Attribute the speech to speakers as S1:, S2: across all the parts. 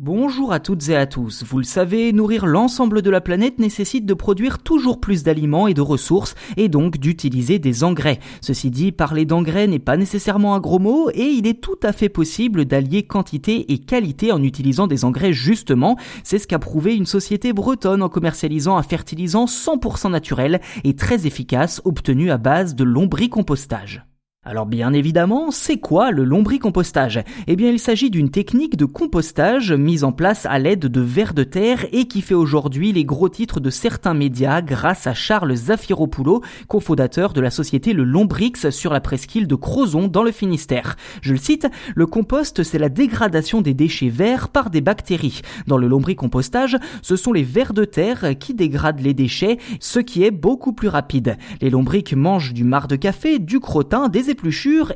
S1: Bonjour à toutes et à tous. Vous le savez, nourrir l'ensemble de la planète nécessite de produire toujours plus d'aliments et de ressources et donc d'utiliser des engrais. Ceci dit, parler d'engrais n'est pas nécessairement un gros mot et il est tout à fait possible d'allier quantité et qualité en utilisant des engrais justement. C'est ce qu'a prouvé une société bretonne en commercialisant un fertilisant 100% naturel et très efficace obtenu à base de lombricompostage. Alors bien évidemment, c'est quoi le lombricompostage? Eh bien il s'agit d'une technique de compostage mise en place à l'aide de vers de terre et qui fait aujourd'hui les gros titres de certains médias grâce à Charles Zafiropoulos, cofondateur de la société Le Lombrix sur la presqu'île de Crozon dans le Finistère. Je le cite, le compost c'est la dégradation des déchets verts par des bactéries. Dans le lombricompostage, ce sont les vers de terre qui dégradent les déchets, ce qui est beaucoup plus rapide. Les lombrics mangent du marc de café, du crottin, des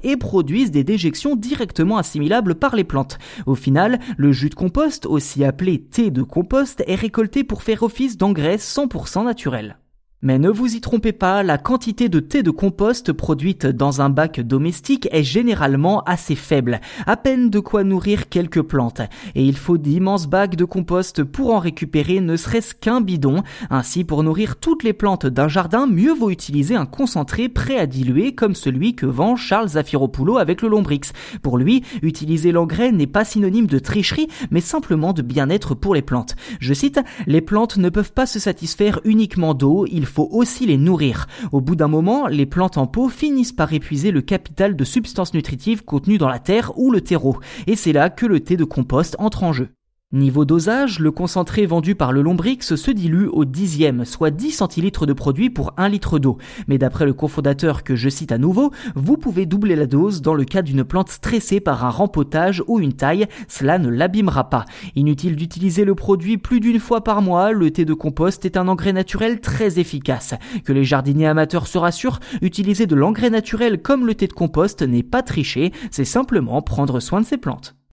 S1: et produisent des déjections directement assimilables par les plantes. Au final, le jus de compost, aussi appelé thé de compost, est récolté pour faire office d'engrais 100% naturel. Mais ne vous y trompez pas, la quantité de thé de compost produite dans un bac domestique est généralement assez faible, à peine de quoi nourrir quelques plantes. Et il faut d'immenses bacs de compost pour en récupérer ne serait-ce qu'un bidon. Ainsi, pour nourrir toutes les plantes d'un jardin, mieux vaut utiliser un concentré prêt à diluer comme celui que vend Charles Zafiropoulos avec le Lombrix. Pour lui, utiliser l'engrais n'est pas synonyme de tricherie, mais simplement de bien-être pour les plantes. Je cite, les plantes ne peuvent pas se satisfaire uniquement d'eau, faut aussi les nourrir. Au bout d'un moment, les plantes en pot finissent par épuiser le capital de substances nutritives contenues dans la terre ou le terreau. Et c'est là que le thé de compost entre en jeu. Niveau dosage, le concentré vendu par le Lombrix se dilue au dixième, soit 10 centilitres de produit pour 1 litre d'eau. Mais d'après le cofondateur que je cite à nouveau, vous pouvez doubler la dose dans le cas d'une plante stressée par un rempotage ou une taille, cela ne l'abîmera pas. Inutile d'utiliser le produit plus d'une fois par mois, le thé de compost est un engrais naturel très efficace. Que les jardiniers amateurs se rassurent, utiliser de l'engrais naturel comme le thé de compost n'est pas tricher, c'est simplement prendre soin de ses plantes.